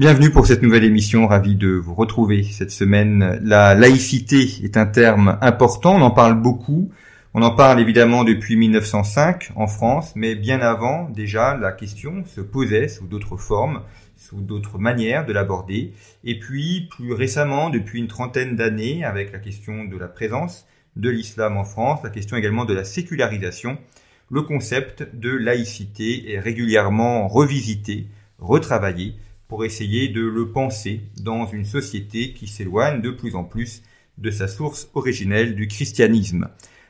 Bienvenue pour cette nouvelle émission, ravi de vous retrouver cette semaine. La laïcité est un terme important, on en parle beaucoup. On en parle évidemment depuis 1905 en France, mais bien avant déjà la question se posait sous d'autres formes, sous d'autres manières de l'aborder. Et puis plus récemment, depuis une trentaine d'années, avec la question de la présence de l'islam en France, la question également de la sécularisation, le concept de laïcité est régulièrement revisité, retravaillé pour essayer de le penser dans une société qui s'éloigne de plus en plus de sa source originelle du christianisme.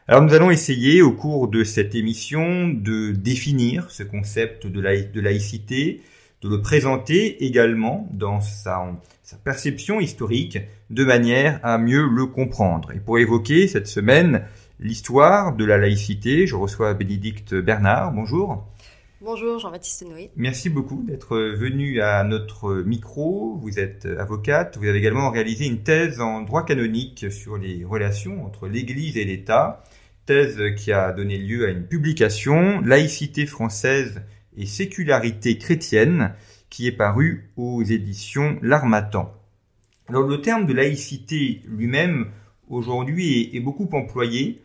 Alors nous allons essayer au cours de cette émission de définir ce concept de, laïcité, de le présenter également dans sa, sa perception historique de manière à mieux le comprendre. Et pour évoquer cette semaine l'histoire de la laïcité, je reçois Bénédicte Bernard. Bonjour. Bonjour Jean-Baptiste Noé. Merci beaucoup d'être venu à notre micro. Vous êtes avocate. Vous avez également réalisé une thèse en droit canonique sur les relations entre l'Église et l'État. Thèse qui a donné lieu à une publication, Laïcité française et sécularité chrétienne, qui est parue aux éditions L'Armatan. Alors le terme de laïcité lui-même aujourd'hui est, beaucoup employé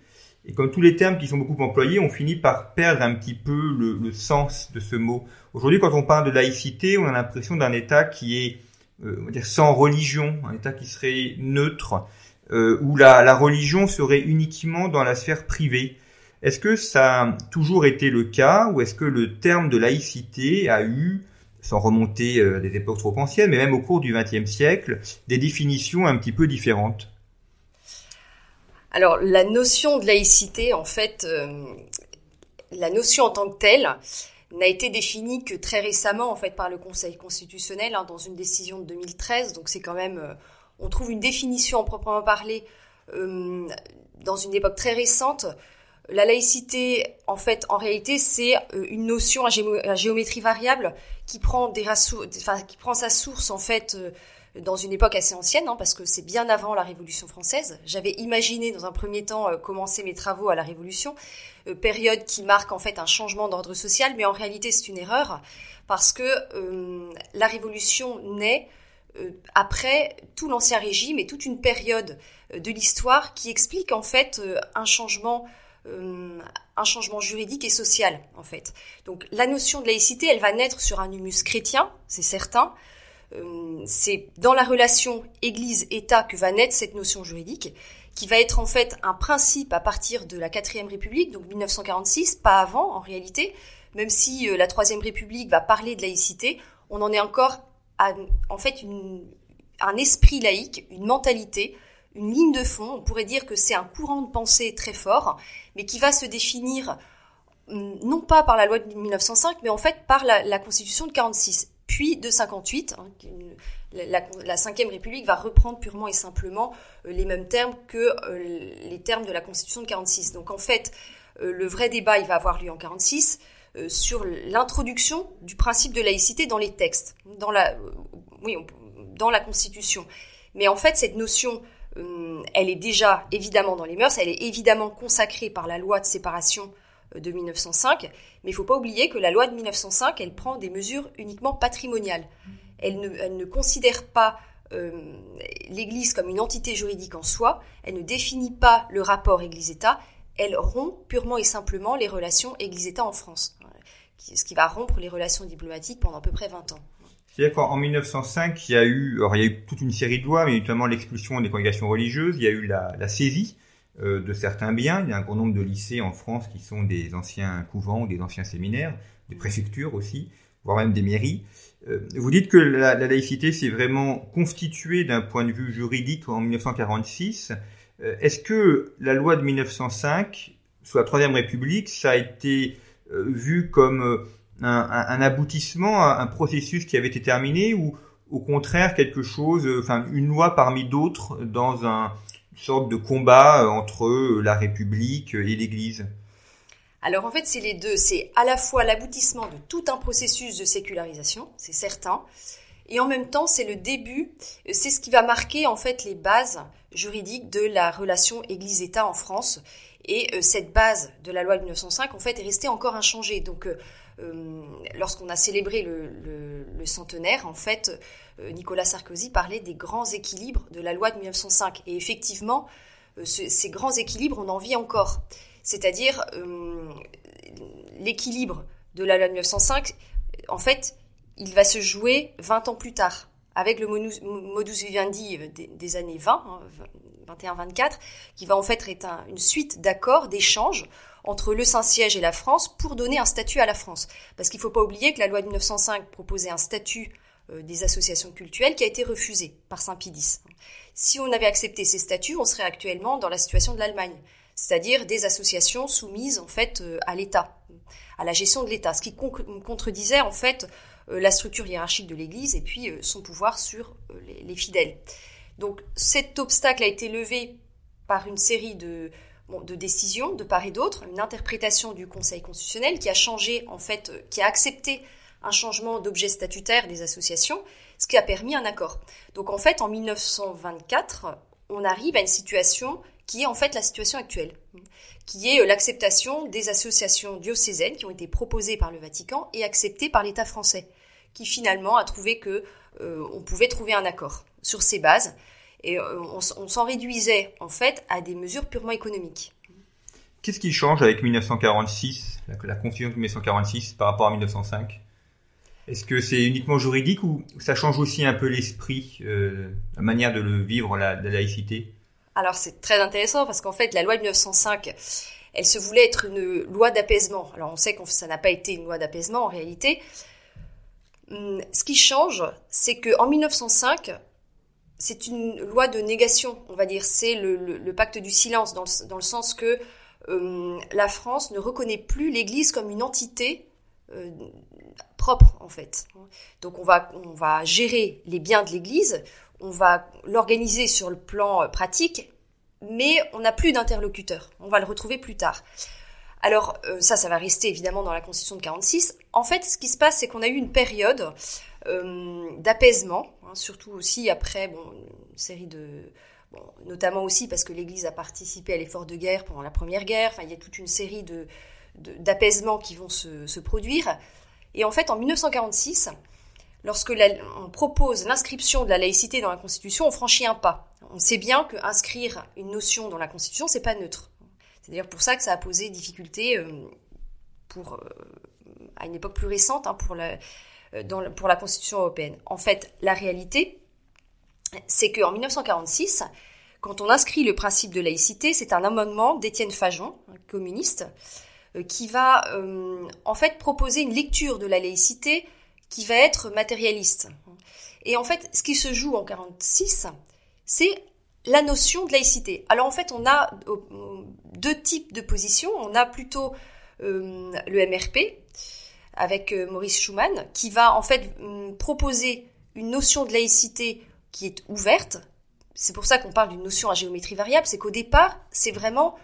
et comme tous les termes qui sont beaucoup employés, on finit par perdre un petit peu le, sens de ce mot. Aujourd'hui, quand on parle de laïcité, on a l'impression d'un État qui est euh, on va dire sans religion, un État qui serait neutre, euh, où la, la, religion serait uniquement dans la sphère privée. Est-ce que ça a toujours été le cas, ou est-ce que le terme de laïcité a eu, sans remonter euh, à des époques trop anciennes, mais même au cours du XXe siècle, des définitions un petit peu différentes? Alors la notion de laïcité, en fait, euh, la notion en tant que telle n'a été définie que très récemment, en fait, par le Conseil constitutionnel hein, dans une décision de 2013. Donc c'est quand même, euh, on trouve une définition en proprement parler euh, dans une époque très récente. La laïcité, en fait, en réalité, c'est une notion à, géométrie variable qui qui prend sa source en fait dans une époque assez ancienne, hein, parce que c'est bien avant la Révolution française. J'avais imaginé dans un premier temps euh, commencer mes travaux à la Révolution, euh, période qui marque en fait un changement d'ordre social, mais en réalité c'est une erreur, parce que euh, la Révolution naît après tout l'ancien régime et toute une période de l'histoire qui explique en fait un changement un changement juridique et social en fait. Donc la notion de laïcité, elle va naître sur un humus chrétien, c'est certain, c'est dans la relation Église-État que va naître cette notion juridique, qui va être en fait un principe à partir de la quatrième République, donc 1946, pas avant en réalité, même si euh, la troisième République va parler de laïcité, on en est encore à, en fait un esprit laïque, une mentalité, une ligne de fond. On pourrait dire que c'est un courant de pensée très fort, mais qui va se définir hum, non pas par la loi de 1905, mais en fait par la, la Constitution de 46 puis de 58. Hein, la, la, Cinquième République va reprendre purement et simplement euh, les mêmes termes que euh, les termes de la Constitution de 46. Donc en fait, euh, le vrai débat, il va avoir lieu en 46 sur l'introduction du principe de laïcité dans les textes, dans la, oui, dans la Constitution. Mais en fait, cette notion, elle est déjà évidemment dans les mœurs, elle est évidemment consacrée par la loi de séparation de 1905, mais il ne faut pas oublier que la loi de 1905, elle prend des mesures uniquement patrimoniales. Elle ne, considère pas euh, l'Église comme une entité juridique en soi, elle ne définit pas le rapport Église-État, elle rompt purement et simplement les relations Église-État en France, ce qui va rompre les relations diplomatiques pendant à peu près 20 ans. C'est-à-dire qu'en 1905, il y a eu, il y a eu toute une série de lois, mais notamment l'expulsion des congrégations religieuses, il y a eu la saisie de certains biens. Il y a un grand nombre de lycées en France qui sont des anciens couvents ou des anciens séminaires, des préfectures aussi, voire même des mairies. Euh, vous dites que la, laïcité s'est vraiment constituée d'un point de vue juridique en 1946. Euh, est-ce que la loi de 1905, sous la Troisième République, ça a été vu comme un, un, aboutissement, un processus qui avait été terminé, ou au contraire quelque chose, enfin une loi parmi d'autres dans un sorte de combat euh, entre euh, la République et l'Église alors en fait, c'est les deux. C'est à la fois l'aboutissement de tout un processus de sécularisation, c'est certain, et en même temps, c'est le début, c'est ce qui va marquer en fait les bases juridiques de la relation Église-État en France. Et cette base de la loi de 1905, en fait, est restée encore inchangée. Donc, lorsqu'on a célébré le, centenaire, en fait, Nicolas Sarkozy parlait des grands équilibres de la loi de 1905. Et effectivement, ces grands équilibres, on en vit encore. C'est-à-dire l'équilibre de la loi de 1905, en fait, il va se jouer 20 ans plus tard, avec le modus vivendi des, années 20, 21-24, hein, qui va en fait être une suite d'accords, d'échanges entre le Saint-Siège et la France pour donner un statut à la France. Parce qu'il ne faut pas oublier que la loi de 1905 proposait un statut euh, des associations culturelles qui a été refusé par Saint-Pie Si on avait accepté ces statuts, on serait actuellement dans la situation de l'Allemagne, c'est-à-dire des associations soumises en fait euh, à l'État, à la gestion de l'État, ce qui contredisait en fait euh, la structure hiérarchique de l'Église et puis son pouvoir sur les, fidèles. Donc cet obstacle a été levé par une série de, de décisions de part et d'autre, une interprétation du Conseil constitutionnel qui a changé, en fait, qui a accepté un changement d'objet statutaire des associations, ce qui a permis un accord. Donc en fait, en 1924, on arrive à une situation qui est en fait la situation actuelle, qui est euh, l'acceptation des associations diocésaines qui ont été proposées par le Vatican et acceptées par l'État français, qui finalement a trouvé que euh, on pouvait trouver un accord sur ces bases et euh, on, s'en réduisait en fait à des mesures purement économiques. Qu'est-ce qui change avec 1946, la, la Constitution de 1946 par rapport à 1905 Est-ce que c'est uniquement juridique ou ça change aussi un peu l'esprit, la manière de le vivre, la laïcité? Alors c'est très intéressant parce qu'en fait la loi de 1905, elle se voulait être une loi d'apaisement. Alors on sait que ça n'a pas été une loi d'apaisement en réalité. Hum, ce qui change, c'est qu'en 1905, c'est une loi de négation, on va dire. C'est le, pacte du silence, dans le, sens que hum, la France ne reconnaît plus l'Église comme une entité euh, propre, en fait. Donc on va, gérer les biens de l'Église, on va l'organiser sur le plan euh, pratique, mais on n'a plus d'interlocuteur. On va le retrouver plus tard. Alors euh, ça, ça va rester évidemment dans la Constitution de 46. En fait, ce qui se passe, c'est qu'on a eu une période euh, d'apaisement, surtout aussi après bon, une série de... notamment aussi parce que l'Église a participé à l'effort de guerre pendant la Première Guerre. Enfin, il y a toute une série de, d'apaisements qui vont se, se, produire. Et en fait, en 1946, lorsque on propose l'inscription de la laïcité dans la Constitution, on franchit un pas. On sait bien que inscrire une notion dans la Constitution, c'est pas neutre. C'est d'ailleurs pour ça que ça a posé difficulté euh, pour, euh, à une époque plus récente hein, pour, la, dans, pour la Constitution européenne. En fait, la réalité, c'est qu'en 1946, quand on inscrit le principe de laïcité, c'est un amendement d'Étienne Fajon, un communiste, qui va en fait proposer une lecture de la laïcité qui va être matérialiste. Et en fait, ce qui se joue en 46, c'est la notion de laïcité. Alors en fait, on a deux types de positions. On a plutôt euh, le MRP avec euh, Maurice Schumann qui va en fait mm, proposer une notion de laïcité qui est ouverte. C'est pour ça qu'on parle d'une notion à géométrie variable, c'est qu'au départ, c'est vraiment,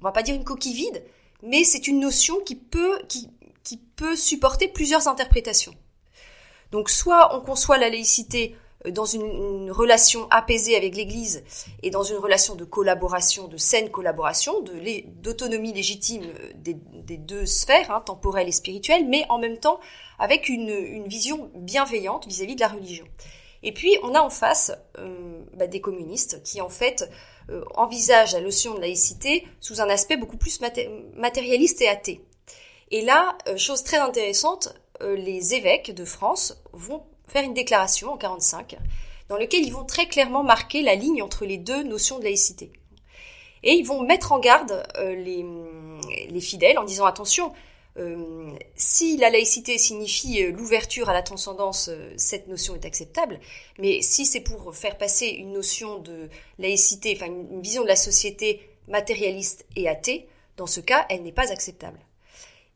on va pas dire une coquille vide, mais c'est une notion qui peut, qui, qui peut supporter plusieurs interprétations. Donc soit on conçoit la laïcité dans une, relation apaisée avec l'Église et dans une relation de collaboration, de saine collaboration, d'autonomie légitime euh, des, deux sphères, hein, temporelle et spirituelle, mais en même temps avec une, vision bienveillante vis-à-vis de la religion. Et puis on a en face euh, bah, des communistes qui en fait envisagent la notion de laïcité sous un aspect beaucoup plus matérialiste et athée. Et là, chose très intéressante, euh, les évêques de France vont faire une déclaration en 45 dans laquelle ils vont très clairement marquer la ligne entre les deux notions de laïcité. Et ils vont mettre en garde euh, les, fidèles en disant attention, euh, si la laïcité signifie l'ouverture à la transcendance, cette notion est acceptable, mais si c'est pour faire passer une notion de laïcité, enfin une vision de la société matérialiste et athée, dans ce cas, elle n'est pas acceptable.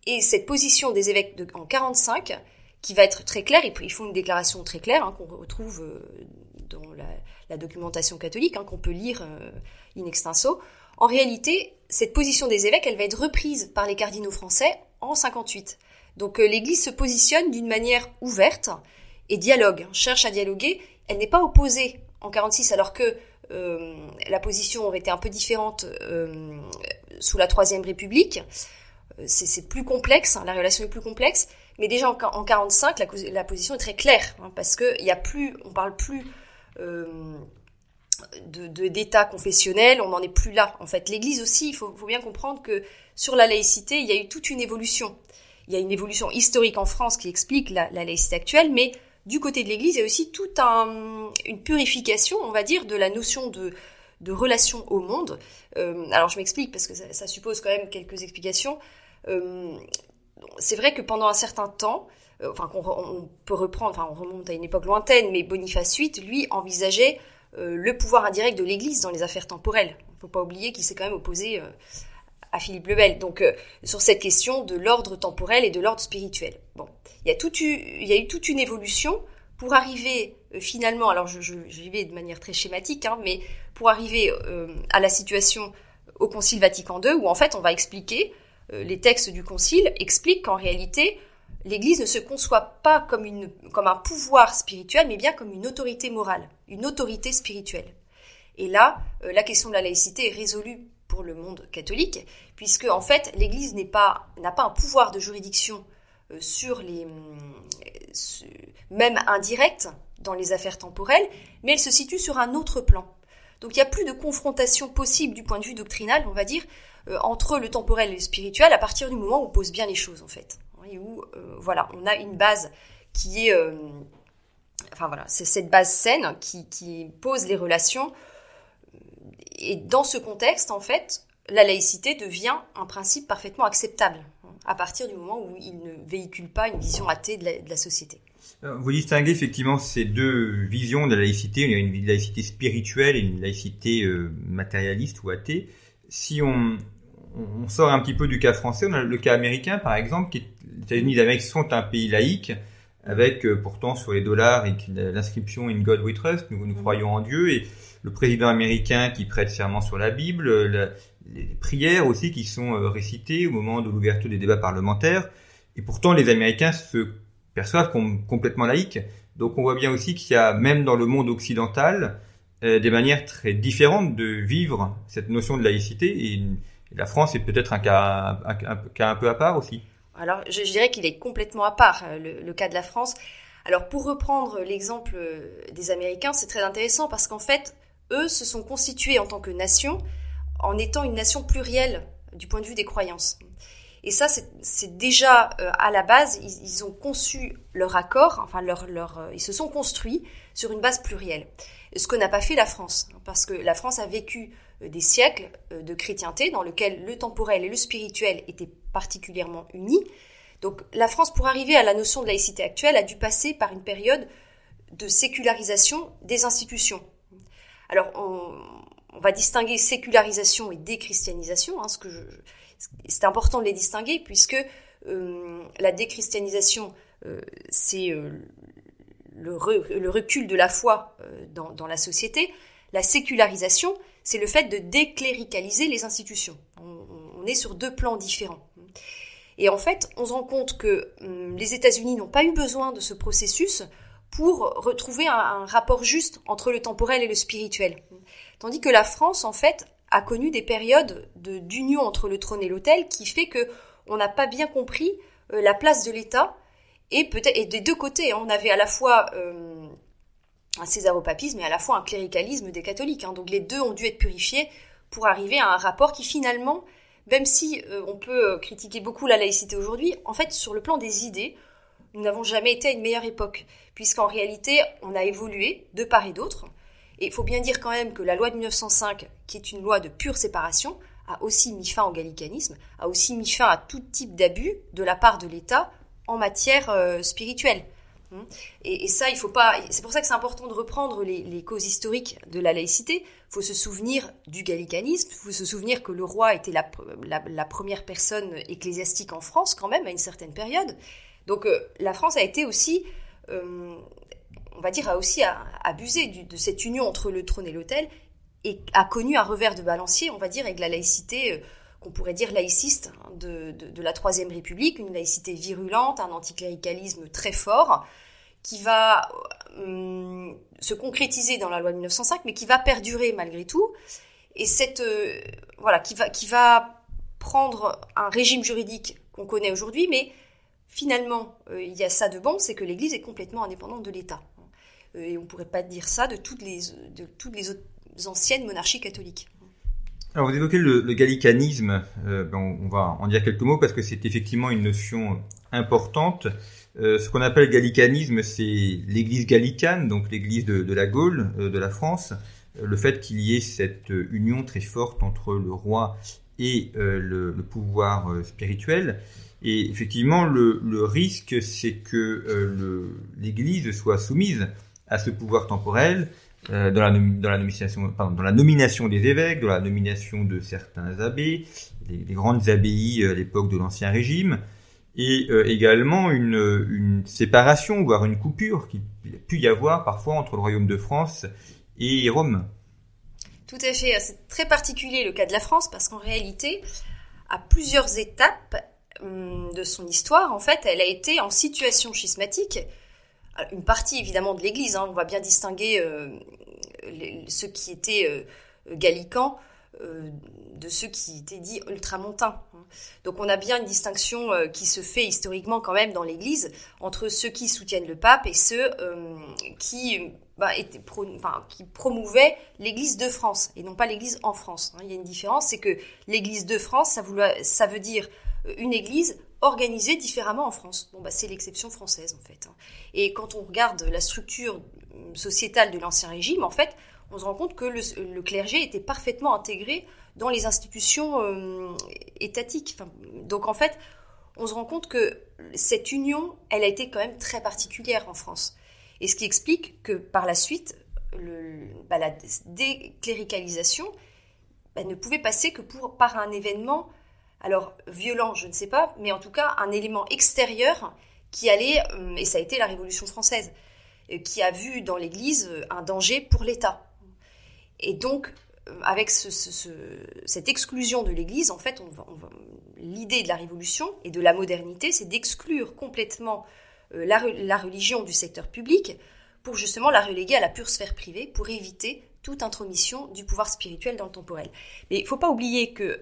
Et cette position des évêques en 45, qui va être très claire, ils font une déclaration très claire hein, qu'on retrouve euh, dans la, documentation catholique, hein, qu'on peut lire euh, in extenso. En réalité, cette position des évêques, elle va être reprise par les cardinaux français en 58. Donc euh, l'Église se positionne d'une manière ouverte et dialogue, cherche à dialoguer. Elle n'est pas opposée en 46, alors que la position aurait été un peu différente sous la Troisième République. C'est plus complexe, hein, la relation est plus complexe, mais déjà en, en 45, la, position est très claire, hein, parce que il parle plus de d'État confessionnel, on n'en est plus là. En fait, l'Église aussi, il faut, bien comprendre que sur la laïcité, il y a eu toute une évolution. Il y a une évolution historique en France qui explique la, la laïcité actuelle, mais du côté de l'Église, il y a aussi toute un, une purification, on va dire, de la notion de, de relation au monde. Euh, alors je m'explique parce que ça, ça, suppose quand même quelques explications. Euh, c'est vrai que pendant un certain temps, euh, enfin qu'on on peut reprendre, enfin on remonte à une époque lointaine, mais Boniface VIII, lui, envisageait euh, le pouvoir indirect de l'Église dans les affaires temporelles. Il ne faut pas oublier qu'il s'est quand même opposé euh, à Philippe le Bel. Donc sur cette question de l'ordre temporel et de l'ordre spirituel. Bon, il y a eu, y a eu toute une évolution pour arriver finalement, alors je, je, vais de manière très schématique, hein, mais pour arriver à la situation au Concile Vatican II, où en fait on va expliquer, les textes du Concile expliquent qu'en réalité, l'Église ne se conçoit pas comme, un pouvoir spirituel, mais bien comme une autorité morale, une autorité spirituelle. Et là, euh, la question de la laïcité est résolue pour le monde catholique, puisque en fait, l'Église n'a pas un pouvoir de juridiction euh, sur les, même indirecte dans les affaires temporelles, mais elle se situe sur un autre plan. Donc il n'y a plus de confrontation possible du point de vue doctrinal, on va dire, euh, entre le temporel et le spirituel à partir du moment où on pose bien les choses en fait, et où euh, voilà, on a une base qui est, euh, enfin voilà, c'est cette base saine qui, pose les relations. Et dans ce contexte, en fait, la laïcité devient un principe parfaitement acceptable à partir du moment où il ne véhicule pas une vision athée de la, société. Euh, vous distinguez effectivement ces deux visions de la laïcité. Il y a une laïcité spirituelle et une laïcité euh, matérialiste ou athée. Si on, on, sort un petit peu du cas français, on a le cas américain par exemple, qui les États-Unis d'Amérique sont un pays laïque, avec euh, pourtant sur les dollars et l'inscription In God We Trust, nous, nous croyons en Dieu, et le président américain qui prête serment sur la Bible, la, les prières aussi qui sont récitées au moment de l'ouverture des débats parlementaires. Et pourtant, les Américains se perçoivent comme complètement laïques. Donc on voit bien aussi qu'il y a, même dans le monde occidental, euh, des manières très différentes de vivre cette notion de laïcité. Et, la France est peut-être un cas, un, cas un peu à part aussi. Alors je, dirais qu'il est complètement à part, euh, le, cas de la France. Alors pour reprendre l'exemple euh, des Américains, c'est très intéressant parce qu'en fait, eux se sont constitués en tant que nation en étant une nation plurielle du point de vue des croyances. Et ça, c'est déjà euh, à la base, ils, ont conçu leur accord, enfin leur, leur, ils se sont construits sur une base plurielle. Ce que n'a pas fait la France, parce que la France a vécu des siècles de chrétienté dans lequel le temporel et le spirituel étaient particulièrement unis. Donc la France, pour arriver à la notion de laïcité actuelle, a dû passer par une période de sécularisation des institutions. Alors on, va distinguer sécularisation et déchristianisation, hein, c'est important de les distinguer puisque euh, la déchristianisation, euh, c'est euh, le, re, le, recul de la foi euh, dans, la société. La sécularisation, c'est le fait de décléricaliser les institutions. On, est sur deux plans différents. Et en fait, on se rend compte que hum, les États-Unis n'ont pas eu besoin de ce processus pour retrouver un, rapport juste entre le temporel et le spirituel. Tandis que la France, en fait, a connu des périodes d'union entre le trône et l'autel qui fait que on n'a pas bien compris euh, la place de l'État et peut-être des deux côtés hein, on avait à la fois euh, un césaropapisme et à la fois un cléricalisme des catholiques hein, donc les deux ont dû être purifiés pour arriver à un rapport qui finalement même si euh, on peut critiquer beaucoup la laïcité aujourd'hui en fait sur le plan des idées nous n'avons jamais été à une meilleure époque. Puisqu'en réalité on a évolué de part et d'autre. Et il faut bien dire quand même que la loi de 1905, qui est une loi de pure séparation, a aussi mis fin au gallicanisme, a aussi mis fin à tout type d'abus de la part de l'État en matière euh, spirituelle. Hum. Et, ça, il faut pas. C'est pour ça que c'est important de reprendre les, causes historiques de la laïcité. Il faut se souvenir du gallicanisme. Il faut se souvenir que le roi était la, la, première personne ecclésiastique en France, quand même, à une certaine période. Donc, euh, la France a été aussi euh, on va dire, a aussi abusé de cette union entre le trône et l'autel et a connu un revers de balancier, on va dire, avec la laïcité euh, qu'on pourrait dire laïciste hein, de, la Troisième République, une laïcité virulente, un anticléricalisme très fort, qui va euh, se concrétiser dans la loi de 1905, mais qui va perdurer malgré tout, et cette euh, voilà, qui va prendre un régime juridique qu'on connaît aujourd'hui, mais finalement, euh, il y a ça de bon, c'est que l'Église est complètement indépendante de l'État. Et on ne pourrait pas dire ça de toutes les, de toutes les anciennes monarchies catholiques. Alors vous évoquez le, gallicanisme, euh, ben, on, va en dire quelques mots parce que c'est effectivement une notion importante. ce qu'on appelle gallicanisme, c'est l'Église gallicane, donc l'Église de, la Gaule, de la France. le fait qu'il y ait cette union très forte entre le roi et le, pouvoir spirituel. Et effectivement, le, risque, c'est que euh, l'Église soit soumise à ce pouvoir temporel euh, dans, la, nomination, des évêques, dans la nomination de certains abbés, les, grandes abbayes à l'époque de l'Ancien Régime, et euh, également une, une, séparation, voire une coupure qu'il a pu y avoir parfois entre le royaume de France et Rome. Tout à fait, c'est très particulier le cas de la France parce qu'en réalité, à plusieurs étapes, Hum, de son histoire, en fait, elle a été en situation schismatique. Une partie évidemment de l'Église, hein, on va bien distinguer euh, ceux qui étaient euh, gallicans euh, de ceux qui étaient dits ultramontains. Hein. Donc on a bien une distinction qui se fait historiquement quand même dans l'Église entre ceux qui soutiennent le pape et ceux qui, bah, qui promouvaient l'Église de France et non pas l'Église en France. Hein. Il y a une différence, c'est que l'Église de France, ça veut dire une église organisée différemment en France. Bon, bah, c'est l'exception française, en fait. Hein. Et quand on regarde la structure sociétale de l'Ancien Régime, en fait, on se rend compte que le, clergé était parfaitement intégré dans les institutions euh, étatiques. donc, en fait, on se rend compte que cette union, elle a été quand même très particulière en France. Et ce qui explique que par la suite, le, bah, la décléricalisation bah, ne pouvait passer que par un événement alors violent, je ne sais pas, mais en tout cas un élément extérieur qui allait, euh, et ça a été la Révolution française, euh, qui a vu dans l'Église euh, un danger pour l'État. Et donc, avec cette exclusion de l'Église, en fait, l'idée de la Révolution et de la modernité, c'est d'exclure complètement la religion du secteur public pour justement la reléguer à la pure sphère privée, pour éviter toute intromission du pouvoir spirituel dans le temporel. Mais il ne faut pas oublier que,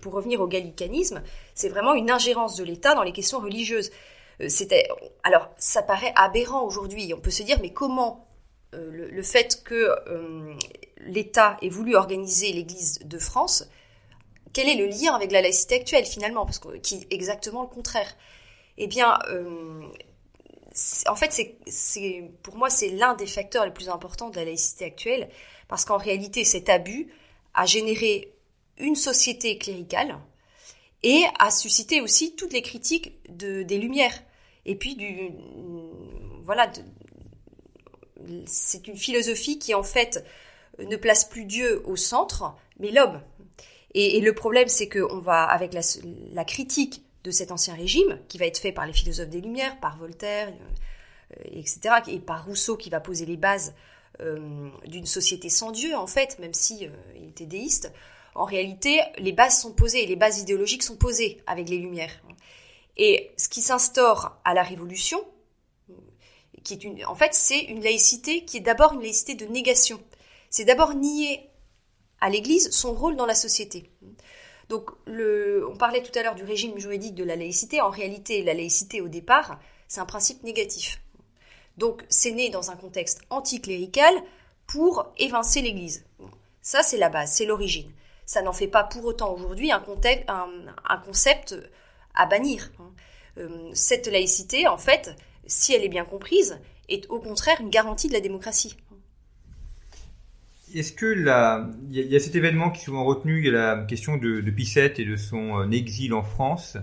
pour revenir au gallicanisme, c'est vraiment une ingérence de l'État dans les questions religieuses. Euh, c'était, alors, ça paraît aberrant aujourd'hui. On peut se dire, mais comment euh, le, fait que euh, l'État ait voulu organiser l'Église de France, quel est le lien avec la laïcité actuelle finalement? Parce que, qui est exactement le contraire. Eh bien, en fait, pour moi, c'est l'un des facteurs les plus importants de la laïcité actuelle, parce qu'en réalité, cet abus a généré une société cléricale et a suscité aussi toutes les critiques de, des Lumières. Et puis, voilà, c'est une philosophie qui, en fait, ne place plus Dieu au centre, mais l'homme. Et, le problème, c'est qu'on va, avec la critique de cet ancien régime, qui va être fait par les philosophes des Lumières, par Voltaire, euh, etc., et par Rousseau qui va poser les bases euh, d'une société sans Dieu, en fait, même si euh, il était déiste. En réalité, les bases sont posées, les bases idéologiques sont posées avec les Lumières. Et ce qui s'instaure à la Révolution, qui est une, en fait, c'est une laïcité qui est d'abord une laïcité de négation. C'est d'abord nier à l'Église son rôle dans la société. Donc, le, on parlait tout à l'heure du régime juridique de la laïcité. En réalité, la laïcité, au départ, c'est un principe négatif. Donc, c'est né dans un contexte anticlérical pour évincer l'Église. Ça, c'est la base, c'est l'origine. Ça n'en fait pas pour autant aujourd'hui un, un, concept à bannir. Euh, cette laïcité, en fait, si elle est bien comprise, est au contraire une garantie de la démocratie. Est-ce que la, il y, a cet événement qui est souvent retenu, il y a la question de, de Pissette et de son euh, exil en France,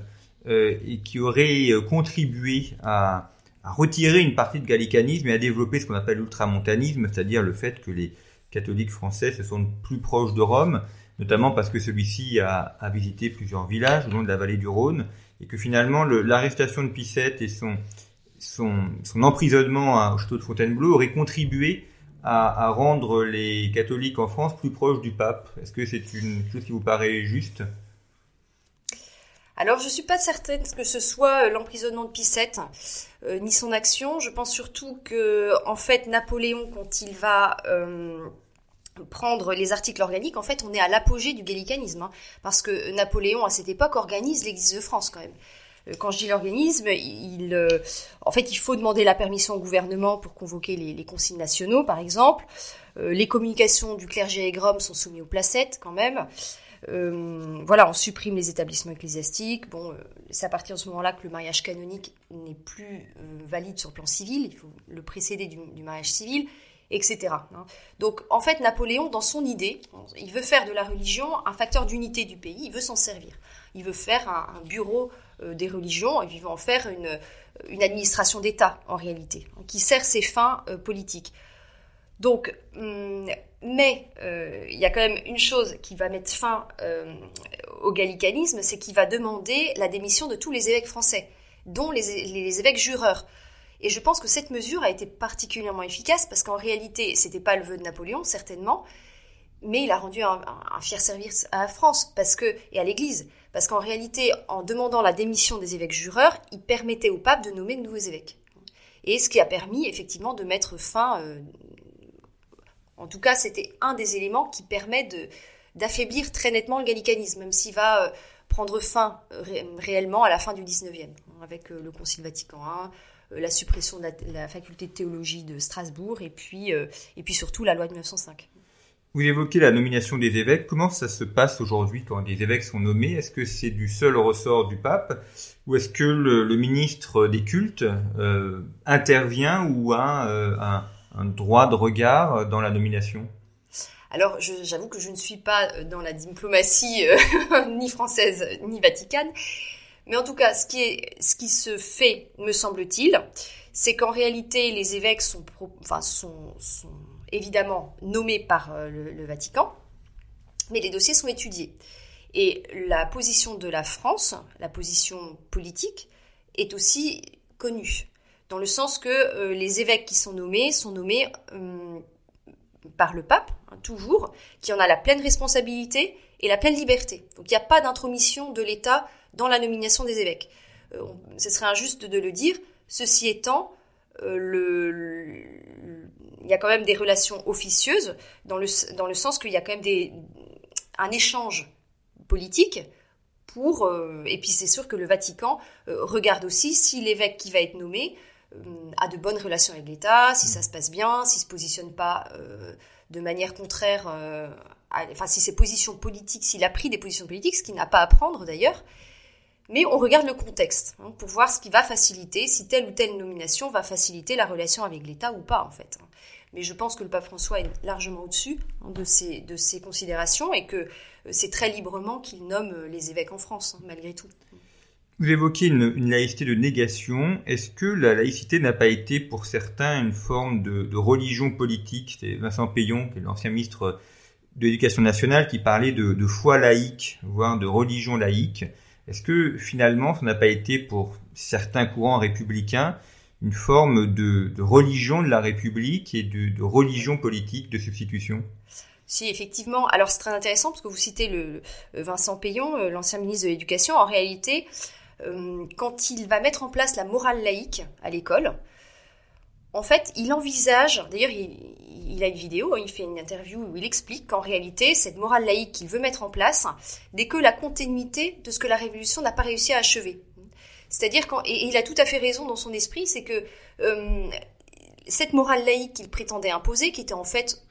euh, et qui aurait euh, contribué à, à, retirer une partie de gallicanisme et à développer ce qu'on appelle l'ultramontanisme, c'est-à-dire le fait que les catholiques français se sont plus proches de Rome, notamment parce que celui-ci a, a, visité plusieurs villages au long de la vallée du Rhône, et que finalement l'arrestation de Pissette et son, son, son emprisonnement au château de Fontainebleau auraient contribué à, rendre les catholiques en France plus proches du pape. Est-ce que c'est une chose qui vous paraît juste? Alors, je suis pas certaine que ce soit l'emprisonnement de Pissette, euh, ni son action. Je pense surtout que, en fait, Napoléon, quand il va euh, prendre les articles organiques, en fait, on est à l'apogée du gallicanisme, hein, parce que Napoléon, à cette époque, organise l'Église de France, quand même. Euh, quand je dis l'organisme, il, euh, en fait, il faut demander la permission au gouvernement pour convoquer les, les conciles nationaux, par exemple. Euh, les communications du clergé et sont soumises aux placettes, quand même. Voilà, on supprime les établissements ecclésiastiques. Bon, euh, c'est à partir de ce moment-là que le mariage canonique n'est plus valide sur le plan civil. Il faut le précéder du, mariage civil, etc. Hein. Donc, en fait, Napoléon, dans son idée, il veut faire de la religion un facteur d'unité du pays. Il veut s'en servir. Il veut faire un, bureau des religions et vivant en faire une, une administration d'État en réalité, hein, qui sert ses fins euh, politiques. Donc, hum, mais euh, il y a quand même une chose qui va mettre fin au gallicanisme, c'est qu'il va demander la démission de tous les évêques français, dont les, les, évêques jureurs. Et je pense que cette mesure a été particulièrement efficace parce qu'en réalité, c'était pas le vœu de Napoléon, certainement, mais il a rendu un, fier service à la France parce que et à l'Église parce qu'en réalité, en demandant la démission des évêques jureurs, il permettait au pape de nommer de nouveaux évêques. Et ce qui a permis effectivement de mettre fin, euh, en tout cas c'était un des éléments qui permet de, d'affaiblir très nettement le gallicanisme, même s'il va euh, prendre fin réellement à la fin du 19e, avec euh, le Concile Vatican I, la suppression de la, la, faculté de théologie de Strasbourg, et puis, et puis surtout la loi de 1905. Vous évoquez la nomination des évêques. Comment ça se passe aujourd'hui quand des évêques sont nommés? Est-ce que c'est du seul ressort du pape ou est-ce que le, ministre des cultes euh, intervient ou a euh, un, droit de regard dans la nomination? Alors, j'avoue que je ne suis pas dans la diplomatie euh, ni française ni vaticane, mais en tout cas, ce qui, est, ce qui se fait, me semble-t-il, c'est qu'en réalité, les évêques sont, pro, enfin, sont évidemment nommés par euh, le, Vatican, mais les dossiers sont étudiés. Et la position de la France, la position politique, est aussi connue, dans le sens que euh, les évêques qui sont nommés sont nommés euh, par le pape, hein, toujours, qui en a la pleine responsabilité et la pleine liberté. Donc il n'y a pas d'intromission de l'État dans la nomination des évêques. ce serait injuste de le dire. Ceci étant, le, il y a quand même des relations officieuses dans le, dans le sens qu'il y a quand même des, un échange politique pour euh, et puis c'est sûr que le Vatican euh, regarde aussi si l'évêque qui va être nommé euh, a de bonnes relations avec l'État, si ça se passe bien, s'il se positionne pas de manière contraire, enfin si ses positions politiques, s'il a pris des positions politiques, ce qu'il n'a pas à prendre d'ailleurs, mais on regarde le contexte hein, pour voir ce qui va faciliter, si telle ou telle nomination va faciliter la relation avec l'État ou pas en fait. Mais je pense que le pape François est largement au-dessus de, ces, de ces considérations et que euh, c'est très librement qu'il nomme euh, les évêques en France, hein, malgré tout. Vous évoquez une, laïcité de négation. Est-ce que la laïcité n'a pas été pour certains une forme de, religion politique? C'est Vincent Payon, l'ancien ministre de l'Éducation nationale, qui parlait de foi laïque, voire de religion laïque. Est-ce que finalement, ça n'a pas été pour certains courants républicains une forme de, religion de la République et de, religion politique de substitution si, effectivement. Alors, c'est très intéressant parce que vous citez Vincent Payon, euh, l'ancien ministre de l'Éducation. En réalité, euh, quand il va mettre en place la morale laïque à l'école, en fait, il envisage, d'ailleurs, il, il, a une vidéo, hein, il fait une interview où il explique qu'en réalité, cette morale laïque qu'il veut mettre en place n'est que la continuité de ce que la Révolution n'a pas réussi à achever. C'est-à-dire quand, et il a tout à fait raison dans son esprit, c'est que euh, cette morale laïque qu'il prétendait imposer, qui était en fait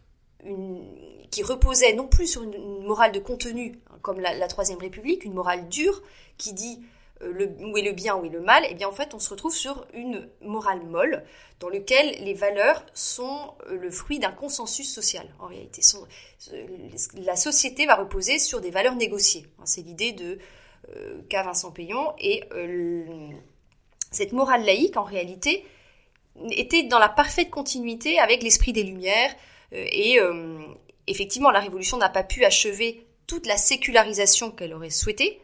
une, qui reposait non plus sur une, morale de contenu, hein, comme la, Troisième République, une morale dure, qui dit euh, où est le bien, où est le mal, et eh bien en fait on se retrouve sur une morale molle dans lequel les valeurs sont euh, le fruit d'un consensus social. En réalité, la société va reposer sur des valeurs négociées. C'est l'idée de qu'a Vincent Payon et cette morale laïque en réalité était dans la parfaite continuité avec l'esprit des Lumières. Et effectivement la Révolution n'a pas pu achever toute la sécularisation qu'elle aurait souhaité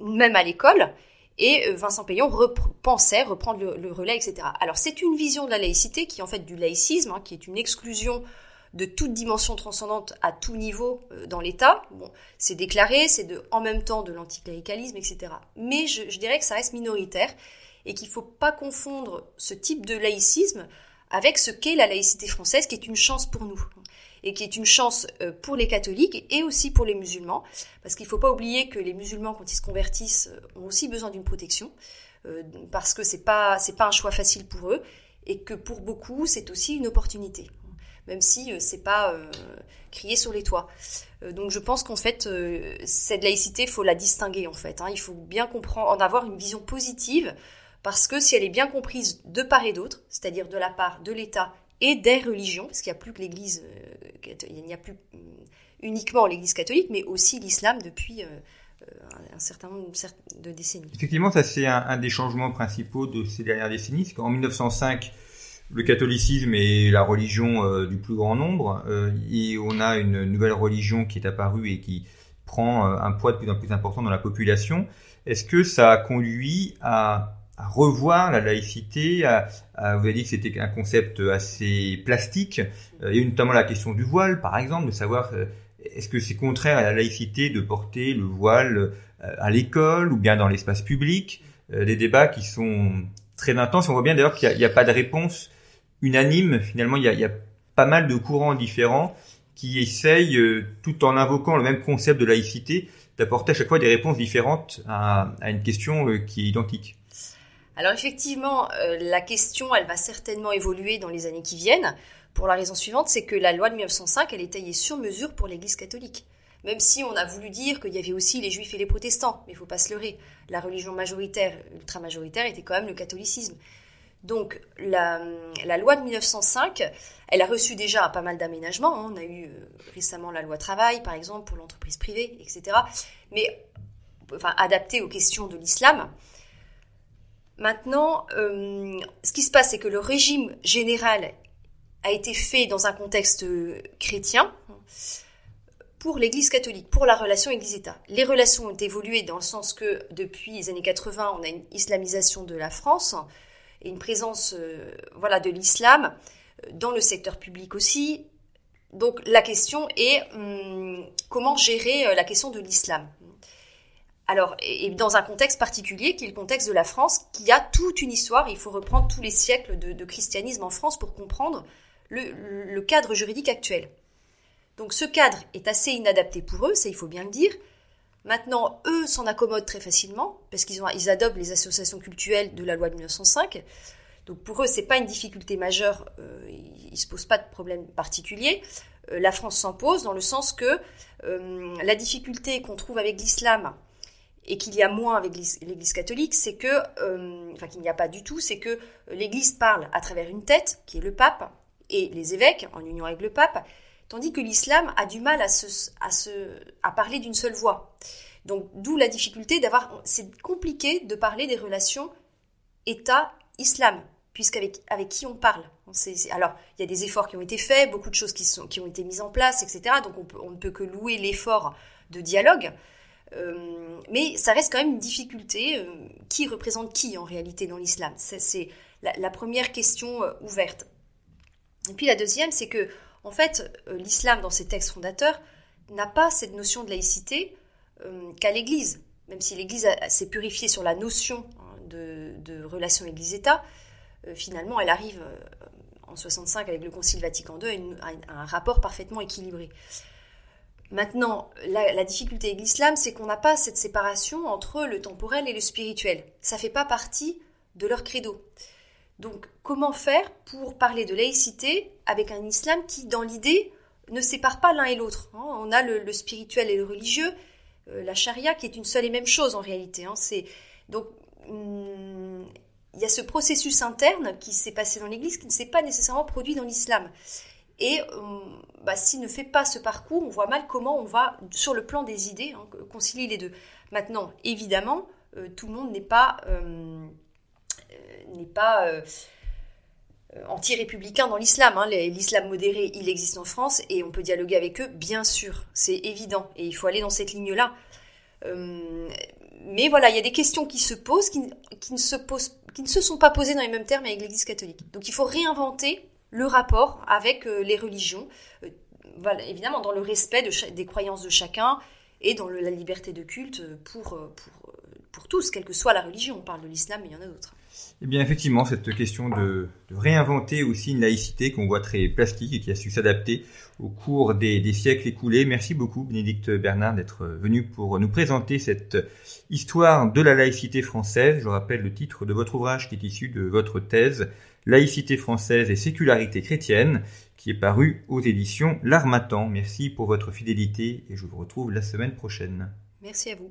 même à l'école, et euh, Vincent Payon pensait reprendre le, relais, etc. Alors c'est une vision de la laïcité qui en fait du laïcisme, hein, qui est une exclusion de toute dimension transcendante à tout niveau euh, dans l'État. Bon, c'est déclaré, c'est en même temps de l'anticléricalisme, etc. Mais je, je, dirais que ça reste minoritaire et qu'il ne faut pas confondre ce type de laïcisme avec ce qu'est la laïcité française, qui est une chance pour nous et qui est une chance euh, pour les catholiques et aussi pour les musulmans, parce qu'il ne faut pas oublier que les musulmans, quand ils se convertissent, ont aussi besoin d'une protection, parce que c'est pas c'est pas un choix facile pour eux, et que pour beaucoup, c'est aussi une opportunité même si euh, c'est pas euh, crié sur les toits. Euh, donc je pense qu'en fait, cette laïcité, faut la distinguer en fait. Hein. Il faut bien comprendre, en avoir une vision positive, parce que si elle est bien comprise de part et d'autre, c'est-à-dire de la part de l'État et des religions, parce qu'il n'y a plus que l'Église, il n'y a plus uniquement l'Église catholique, mais aussi l'islam depuis un certain nombre de décennies. Effectivement, ça c'est un, des changements principaux de ces dernières décennies, c'est qu'en 1905, le catholicisme est la religion euh, du plus grand nombre euh, et on a une nouvelle religion qui est apparue et qui prend euh, un poids de plus en plus important dans la population. Est-ce que ça a conduit à, à revoir la laïcité à, Vous avez dit que c'était un concept assez plastique. y a notamment la question du voile, par exemple, de savoir est-ce que c'est contraire à la laïcité de porter le voile à l'école ou bien dans l'espace public? Des débats qui sont très intenses. On voit bien d'ailleurs qu'il n'y a, pas de réponse unanime. Finalement, il y a, il y a pas mal de courants différents qui essayent, euh, tout en invoquant le même concept de laïcité, d'apporter à chaque fois des réponses différentes à, une question euh, qui est identique. Alors effectivement, euh, la question, elle va certainement évoluer dans les années qui viennent, pour la raison suivante, c'est que la loi de 1905, elle est taillée sur mesure pour l'Église catholique. Même si on a voulu dire qu'il y avait aussi les juifs et les protestants, mais il faut pas se leurrer. La religion majoritaire, ultra-majoritaire, était quand même le catholicisme. Donc la, loi de 1905, elle a reçu déjà pas mal d'aménagements. Hein. On a eu euh, récemment la loi travail, par exemple, pour l'entreprise privée, etc. Mais adaptée aux questions de l'islam. Maintenant, euh, ce qui se passe, c'est que le régime général a été fait dans un contexte euh, chrétien pour l'Église catholique, pour la relation Église-État. Les relations ont évolué dans le sens que depuis les années 80, on a une islamisation de la France et une présence euh, voilà de l'islam euh, dans le secteur public aussi. Donc la question est hum, comment gérer euh, la question de l'islam. Alors, et dans un contexte particulier qui est le contexte de la France, qui a toute une histoire, il faut reprendre tous les siècles de, christianisme en France pour comprendre le, cadre juridique actuel. Donc ce cadre est assez inadapté pour eux, ça il faut bien le dire, Maintenant, eux s'en accommodent très facilement parce qu'ils ils adoptent les associations culturelles de la loi de 1905. Donc pour eux, c'est pas une difficulté majeure, euh, ils, ne se posent pas de problème particulier. Euh, la France s'en pose dans le sens que euh, la difficulté qu'on trouve avec l'islam et qu'il y a moins avec l'Église catholique, c'est que, enfin qu'il n'y a pas du tout, c'est que l'Église parle à travers une tête, qui est le pape, et les évêques, en union avec le pape, tandis que l'islam a du mal à, se, à, se, à parler d'une seule voix. Donc d'où la difficulté d'avoir... C'est compliqué de parler des relations État-Islam, puisqu'avec avec qui on parle. alors, il y a des efforts qui ont été faits, beaucoup de choses qui, sont, qui ont été mises en place, etc. Donc on, on ne peut que louer l'effort de dialogue. Euh, mais ça reste quand même une difficulté. Euh, qui représente qui en réalité dans l'islam? C'est la, la, première question euh, ouverte. Et puis la deuxième, c'est que en fait, euh, l'islam, dans ses textes fondateurs, n'a pas cette notion de laïcité euh, qu'à l'Église. Même si l'Église s'est purifiée sur la notion hein, de, relation Église-État, euh, finalement, elle arrive en 65 avec le Concile Vatican II à, un rapport parfaitement équilibré. Maintenant, la, la difficulté avec l'islam, c'est qu'on n'a pas cette séparation entre le temporel et le spirituel. Ça ne fait pas partie de leur credo. Donc, comment faire pour parler de laïcité avec un islam qui, dans l'idée, ne sépare pas l'un et l'autre hein? On a le, spirituel et le religieux, euh, la charia qui est une seule et même chose en réalité. Hein. C'est donc hmm, il y a ce processus interne qui s'est passé dans l'Église qui ne s'est pas nécessairement produit dans l'islam. Et hmm, bah, s'il ne fait pas ce parcours, on voit mal comment on va, sur le plan des idées, hein, concilier les deux. Maintenant, évidemment, euh, tout le monde n'est pas euh, n'est pas euh, anti-républicain dans l'islam. Hein. L'islam modéré, il existe en France et on peut dialoguer avec eux, bien sûr, c'est évident. Et il faut aller dans cette ligne-là. Euh, mais voilà, il y a des questions qui se posent, qui, ne se posent, qui ne se sont pas posées dans les mêmes termes avec l'Église catholique. Donc il faut réinventer le rapport avec euh, les religions, évidemment dans le respect des croyances de chacun et dans la liberté de culte pour, pour tous, quelle que soit la religion. On parle de l'islam, mais il y en a d'autres. Eh bien, effectivement, cette question de, réinventer aussi une laïcité qu'on voit très plastique et qui a su s'adapter au cours des, des, siècles écoulés. Merci beaucoup, Bénédicte Bernard, d'être venu pour nous présenter cette histoire de la laïcité française. Je rappelle le titre de votre ouvrage qui est issu de votre thèse, Laïcité française et sécularité chrétienne, qui est paru aux éditions L'Armatan. Merci pour votre fidélité et je vous retrouve la semaine prochaine. Merci à vous.